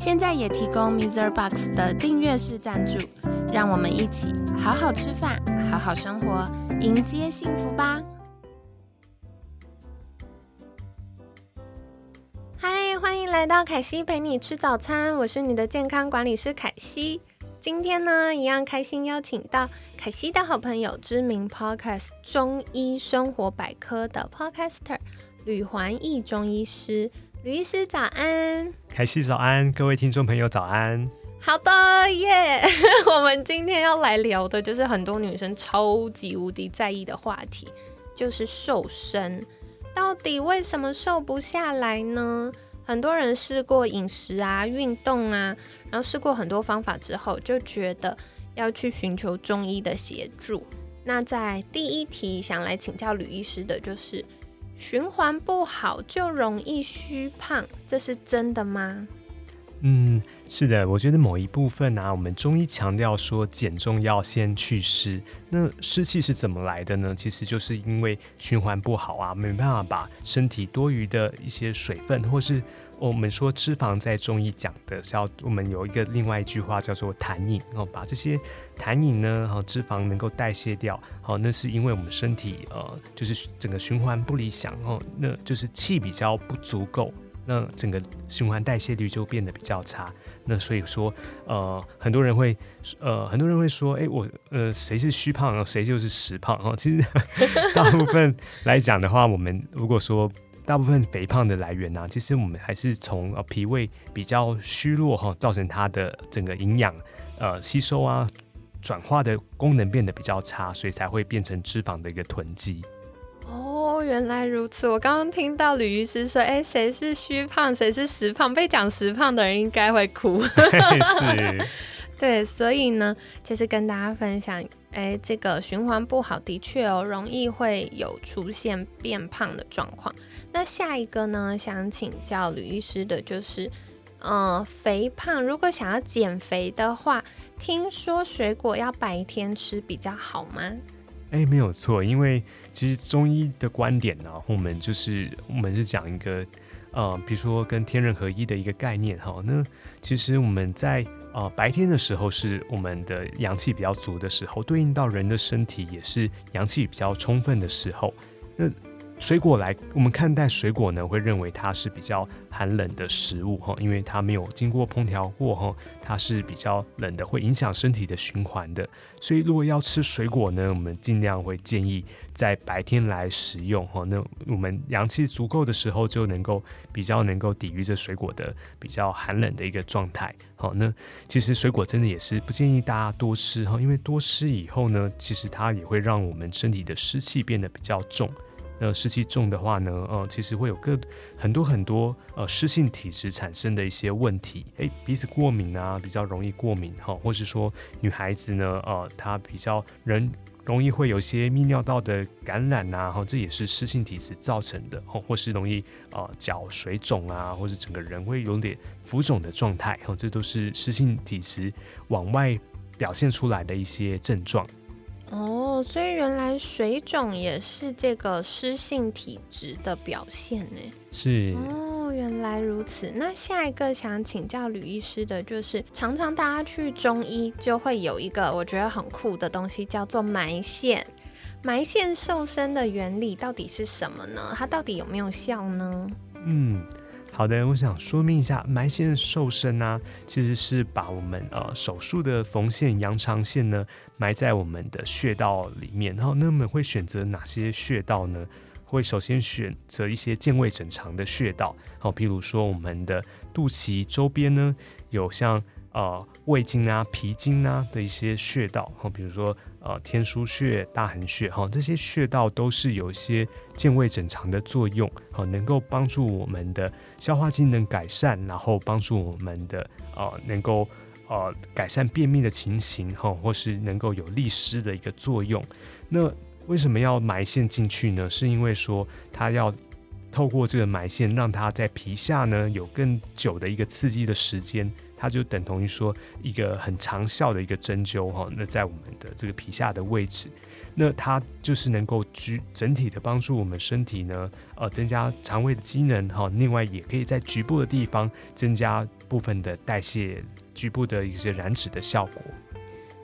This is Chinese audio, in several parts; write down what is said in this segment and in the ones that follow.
现在也提供 Mr. Box 的订阅式赞助，让我们一起好好吃饭，好好生活，迎接幸福吧！嗨，欢迎来到凯西陪你吃早餐，我是你的健康管理师凯西。今天呢，一样开心邀请到凯西的好朋友，知名 Podcast 中医生活百科的 Podcaster 吕环义中医师。吕医师早安，凯西早安，各位听众朋友早安。好的耶，我们今天要来聊的就是很多女生超级无敌在意的话题，就是瘦身。到底为什么瘦不下来呢？很多人试过饮食啊、运动啊，然后试过很多方法之后，就觉得要去寻求中医的协助。那在第一题想来请教吕医师的就是。循环不好就容易虚胖，这是真的吗？嗯，是的，我觉得某一部分呢，我们中医强调说减重要先去湿，那湿气是怎么来的呢？其实就是因为循环不好啊，没办法把身体多余的一些水分或是。我们说脂肪在中医讲的是要，我们有一个另外一句话叫做痰饮，然后把这些痰饮呢，好脂肪能够代谢掉，好那是因为我们身体呃就是整个循环不理想，哦那就是气比较不足够，那整个循环代谢率就变得比较差，那所以说呃很多人会呃很多人会说，哎我呃谁是虚胖，谁就是实胖，哦其实大部分来讲的话，我们如果说。大部分肥胖的来源呢，其实我们还是从呃脾胃比较虚弱哈，造成它的整个营养呃吸收啊转化的功能变得比较差，所以才会变成脂肪的一个囤积。哦，原来如此。我刚刚听到吕医师说，哎，谁是虚胖，谁是实胖？被讲实胖的人应该会哭。是。对，所以呢，其实跟大家分享，哎，这个循环不好的确哦，容易会有出现变胖的状况。那下一个呢，想请教吕医师的就是，呃，肥胖如果想要减肥的话，听说水果要白天吃比较好吗？哎，没有错，因为其实中医的观点呢，我们就是我们是讲一个，呃，比如说跟天人合一的一个概念哈。那其实我们在呃，白天的时候是我们的阳气比较足的时候，对应到人的身体也是阳气比较充分的时候。那水果来，我们看待水果呢，会认为它是比较寒冷的食物哈，因为它没有经过烹调过哈，它是比较冷的，会影响身体的循环的。所以如果要吃水果呢，我们尽量会建议在白天来食用哈。那我们阳气足够的时候，就能够比较能够抵御这水果的比较寒冷的一个状态。好，那其实水果真的也是不建议大家多吃哈，因为多吃以后呢，其实它也会让我们身体的湿气变得比较重。那湿气重的话呢，呃，其实会有个很多很多呃湿性体质产生的一些问题，诶，鼻子过敏啊，比较容易过敏哈，或是说女孩子呢，呃，她比较人容易会有些泌尿道的感染呐，哈，这也是湿性体质造成的，哈或是容易呃脚水肿啊，或者整个人会有点浮肿的状态，哈，这都是湿性体质往外表现出来的一些症状。哦，所以原来水肿也是这个湿性体质的表现呢。是哦，原来如此。那下一个想请教吕医师的就是，常常大家去中医就会有一个我觉得很酷的东西，叫做埋线。埋线瘦身的原理到底是什么呢？它到底有没有效呢？嗯。好的，我想说明一下，埋线瘦身呢，其实是把我们呃手术的缝线、羊肠线呢埋在我们的穴道里面。然后，那么会选择哪些穴道呢？会首先选择一些健胃整肠的穴道，好，譬如说我们的肚脐周边呢，有像呃胃经啊、脾经啊的一些穴道，哈，比如说。呃，天枢穴、大横穴，哈，这些穴道都是有一些健胃整肠的作用，好，能够帮助我们的消化机能改善，然后帮助我们的呃，能够呃改善便秘的情形哈，或是能够有利湿的一个作用。那为什么要埋线进去呢？是因为说它要透过这个埋线，让它在皮下呢有更久的一个刺激的时间。它就等同于说一个很长效的一个针灸哈，那在我们的这个皮下的位置，那它就是能够局整体的帮助我们身体呢，呃，增加肠胃的机能哈。另外也可以在局部的地方增加部分的代谢，局部的一些燃脂的效果。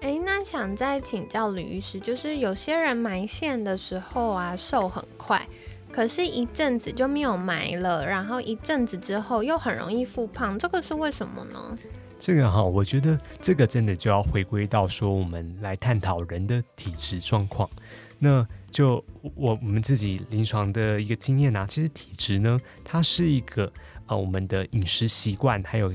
哎，那想再请教吕医师，就是有些人埋线的时候啊，瘦很快。可是，一阵子就没有埋了，然后一阵子之后又很容易复胖，这个是为什么呢？这个哈，我觉得这个真的就要回归到说，我们来探讨人的体质状况。那就我我们自己临床的一个经验啊，其实体质呢，它是一个呃，我们的饮食习惯还有。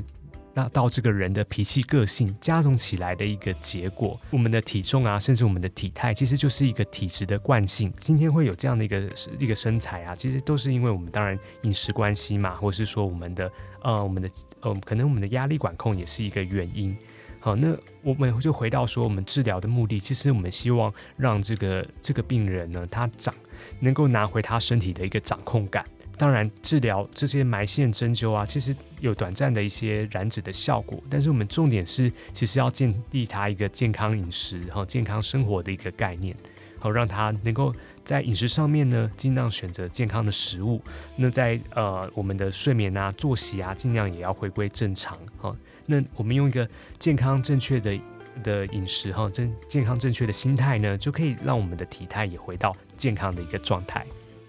那到这个人的脾气个性加重起来的一个结果，我们的体重啊，甚至我们的体态，其实就是一个体质的惯性。今天会有这样的一个一个身材啊，其实都是因为我们当然饮食关系嘛，或是说我们的呃我们的呃可能我们的压力管控也是一个原因。好，那我们就回到说我们治疗的目的，其实我们希望让这个这个病人呢，他长能够拿回他身体的一个掌控感。当然，治疗这些埋线针灸啊，其实有短暂的一些燃脂的效果，但是我们重点是，其实要建立他一个健康饮食和健康生活的一个概念，好让他能够在饮食上面呢，尽量选择健康的食物。那在呃我们的睡眠啊、作息啊，尽量也要回归正常。好，那我们用一个健康正确的的饮食哈，正健康正确的心态呢，就可以让我们的体态也回到健康的一个状态。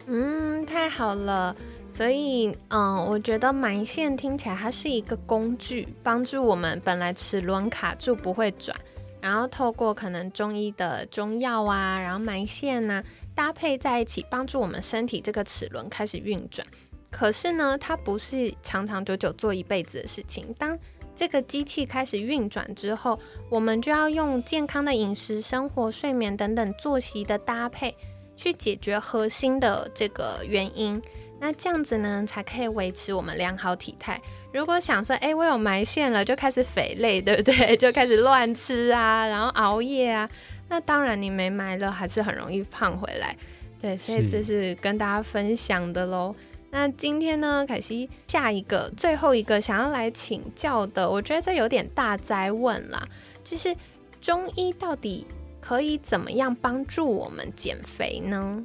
嗯，太好了。所以，嗯，我觉得埋线听起来它是一个工具，帮助我们本来齿轮卡住不会转，然后透过可能中医的中药啊，然后埋线呐搭配在一起，帮助我们身体这个齿轮开始运转。可是呢，它不是长长久久做一辈子的事情。当这个机器开始运转之后，我们就要用健康的饮食、生活、睡眠等等作息的搭配。去解决核心的这个原因，那这样子呢，才可以维持我们良好体态。如果想说，哎，我有埋线了，就开始肥累，对不对？就开始乱吃啊，然后熬夜啊，那当然你没埋了，还是很容易胖回来。对，所以这是跟大家分享的喽。那今天呢，凯西下一个最后一个想要来请教的，我觉得这有点大灾问啦，就是中医到底。可以怎么样帮助我们减肥呢？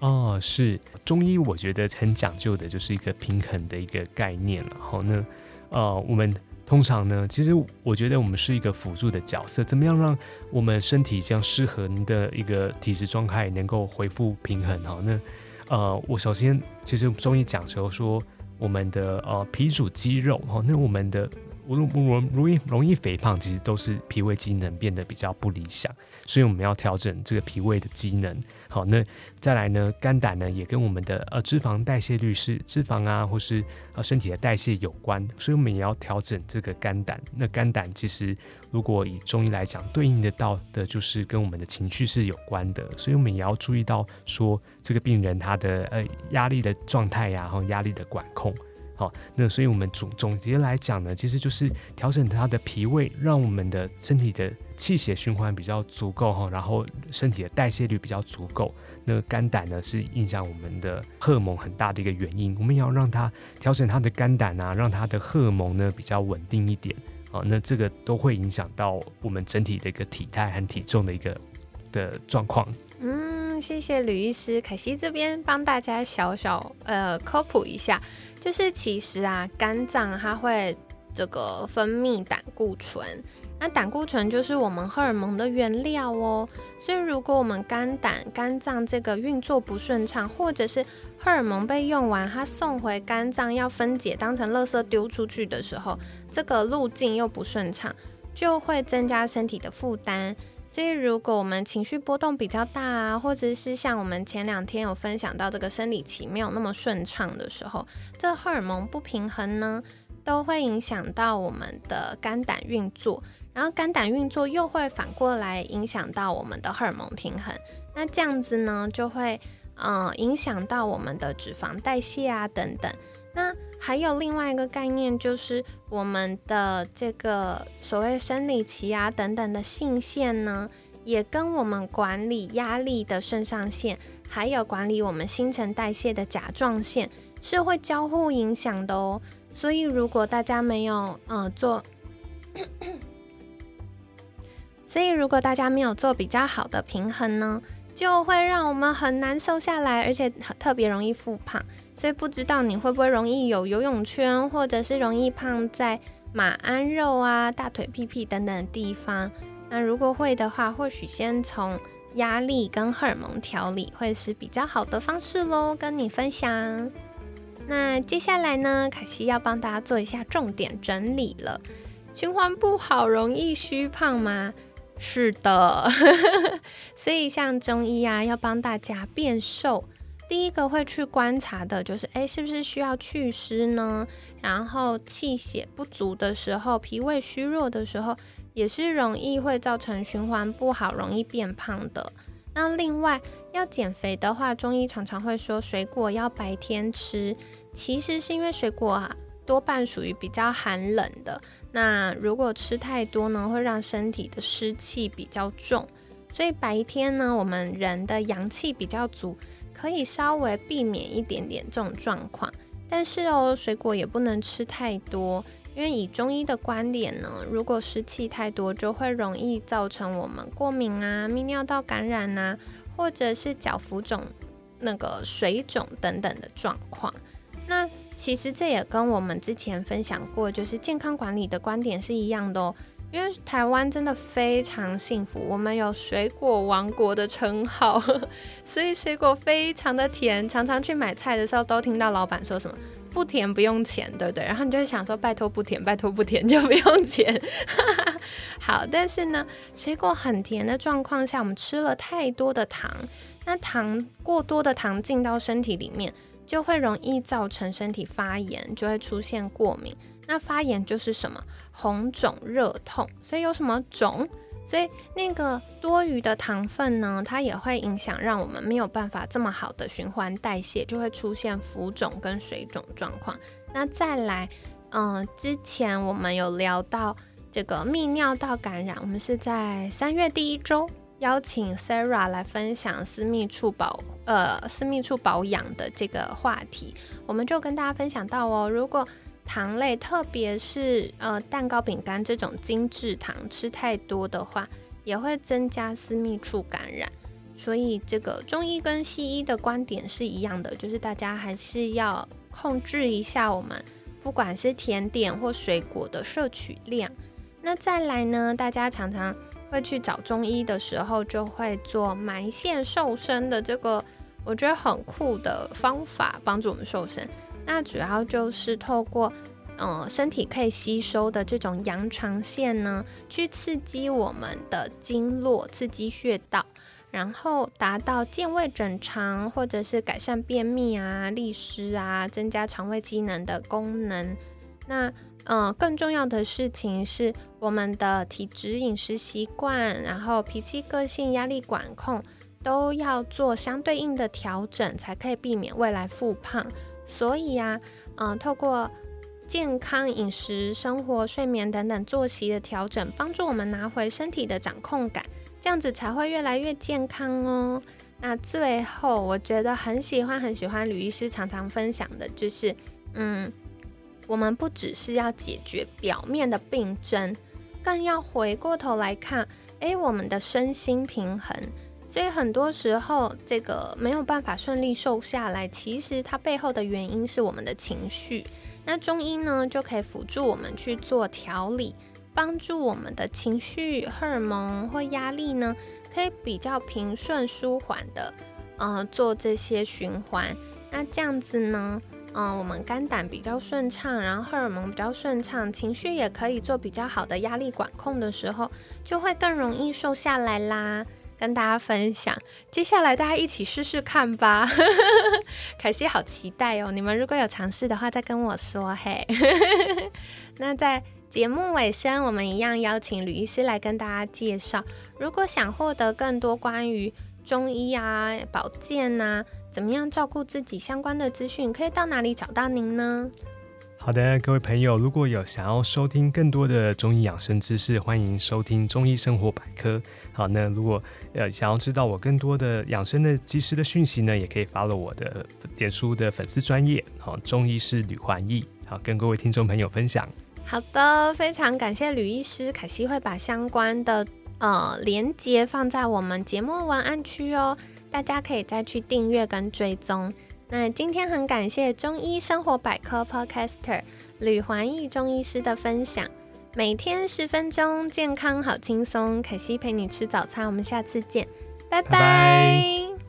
哦，是中医，我觉得很讲究的，就是一个平衡的一个概念了。好，那呃，我们通常呢，其实我觉得我们是一个辅助的角色，怎么样让我们身体这样失衡的一个体质状态能够恢复平衡？哈，那呃，我首先其实中医讲求说，我们的呃脾主肌肉，哈，那我们的。我容容易容易肥胖，其实都是脾胃机能变得比较不理想，所以我们要调整这个脾胃的机能。好，那再来呢，肝胆呢也跟我们的呃脂肪代谢率是脂肪啊，或是呃身体的代谢有关，所以我们也要调整这个肝胆。那肝胆其实如果以中医来讲，对应得到的就是跟我们的情绪是有关的，所以我们也要注意到说这个病人他的呃压力的状态呀，然后压力的管控。好，那所以我们总总结来讲呢，其实就是调整他的脾胃，让我们的身体的气血循环比较足够哈，然后身体的代谢率比较足够。那肝胆呢是影响我们的荷尔蒙很大的一个原因，我们也要让它调整它的肝胆啊，让它的荷尔蒙呢比较稳定一点。好，那这个都会影响到我们整体的一个体态和体重的一个的状况。谢谢吕医师，凯西这边帮大家小小呃科普一下。就是其实啊，肝脏它会这个分泌胆固醇，那胆固醇就是我们荷尔蒙的原料哦。所以如果我们肝胆肝脏这个运作不顺畅，或者是荷尔蒙被用完，它送回肝脏要分解当成垃圾丢出去的时候，这个路径又不顺畅，就会增加身体的负担。所以，如果我们情绪波动比较大啊，或者是像我们前两天有分享到这个生理期没有那么顺畅的时候，这荷尔蒙不平衡呢，都会影响到我们的肝胆运作，然后肝胆运作又会反过来影响到我们的荷尔蒙平衡，那这样子呢，就会嗯影响到我们的脂肪代谢啊等等。那还有另外一个概念，就是我们的这个所谓生理期啊等等的性腺呢，也跟我们管理压力的肾上腺，还有管理我们新陈代谢的甲状腺，是会交互影响的哦。所以如果大家没有呃做，所以如果大家没有做比较好的平衡呢，就会让我们很难瘦下来，而且特别容易复胖。所以不知道你会不会容易有游泳圈，或者是容易胖在马鞍肉啊、大腿、屁屁等等地方。那如果会的话，或许先从压力跟荷尔蒙调理会是比较好的方式喽，跟你分享。那接下来呢，凯西要帮大家做一下重点整理了。循环不好，容易虚胖吗？是的。所以像中医啊，要帮大家变瘦。第一个会去观察的就是，哎，是不是需要祛湿呢？然后气血不足的时候，脾胃虚弱的时候，也是容易会造成循环不好，容易变胖的。那另外要减肥的话，中医常常会说水果要白天吃，其实是因为水果啊多半属于比较寒冷的，那如果吃太多呢，会让身体的湿气比较重，所以白天呢，我们人的阳气比较足。可以稍微避免一点点这种状况，但是哦，水果也不能吃太多，因为以中医的观点呢，如果湿气太多，就会容易造成我们过敏啊、泌尿道感染啊，或者是脚浮肿、那个水肿等等的状况。那其实这也跟我们之前分享过，就是健康管理的观点是一样的哦。因为台湾真的非常幸福，我们有水果王国的称号，所以水果非常的甜。常常去买菜的时候，都听到老板说什么“不甜不用钱”，对不对？然后你就会想说：“拜托不甜，拜托不甜就不用钱。” 好，但是呢，水果很甜的状况下，我们吃了太多的糖，那糖过多的糖进到身体里面，就会容易造成身体发炎，就会出现过敏。那发炎就是什么红肿热痛，所以有什么肿，所以那个多余的糖分呢，它也会影响让我们没有办法这么好的循环代谢，就会出现浮肿跟水肿状况。那再来，嗯，之前我们有聊到这个泌尿道感染，我们是在三月第一周邀请 Sarah 来分享私密处保呃私密处保养的这个话题，我们就跟大家分享到哦，如果糖类，特别是呃蛋糕、饼干这种精致糖，吃太多的话，也会增加私密处感染。所以这个中医跟西医的观点是一样的，就是大家还是要控制一下我们不管是甜点或水果的摄取量。那再来呢，大家常常会去找中医的时候，就会做埋线瘦身的这个，我觉得很酷的方法，帮助我们瘦身。那主要就是透过，嗯，身体可以吸收的这种羊肠线呢，去刺激我们的经络，刺激穴道，然后达到健胃整肠，或者是改善便秘啊、利湿啊、增加肠胃机能的功能。那，嗯，更重要的事情是，我们的体质、饮食习惯，然后脾气、个性、压力管控，都要做相对应的调整，才可以避免未来复胖。所以呀，嗯，透过健康饮食、生活、睡眠等等作息的调整，帮助我们拿回身体的掌控感，这样子才会越来越健康哦。那最后，我觉得很喜欢很喜欢吕医师常常分享的，就是，嗯，我们不只是要解决表面的病症，更要回过头来看，诶，我们的身心平衡。所以很多时候，这个没有办法顺利瘦下来，其实它背后的原因是我们的情绪。那中医呢，就可以辅助我们去做调理，帮助我们的情绪、荷尔蒙或压力呢，可以比较平顺、舒缓的，呃，做这些循环。那这样子呢，嗯，我们肝胆比较顺畅，然后荷尔蒙比较顺畅，情绪也可以做比较好的压力管控的时候，就会更容易瘦下来啦。跟大家分享，接下来大家一起试试看吧。凯西好期待哦！你们如果有尝试的话，再跟我说嘿。那在节目尾声，我们一样邀请吕医师来跟大家介绍。如果想获得更多关于中医啊、保健啊，怎么样照顾自己相关的资讯，可以到哪里找到您呢？好的，各位朋友，如果有想要收听更多的中医养生知识，欢迎收听中医生活百科。好，那如果呃想要知道我更多的养生的及时的讯息呢，也可以发了我的点书的粉丝专业。好，中医师吕焕义，好，跟各位听众朋友分享。好的，非常感谢吕医师，凯西会把相关的呃连接放在我们节目文案区哦，大家可以再去订阅跟追踪。那今天很感谢中医生活百科 Podcaster 吕环义中医师的分享，每天十分钟，健康好轻松。可惜陪你吃早餐，我们下次见，拜拜。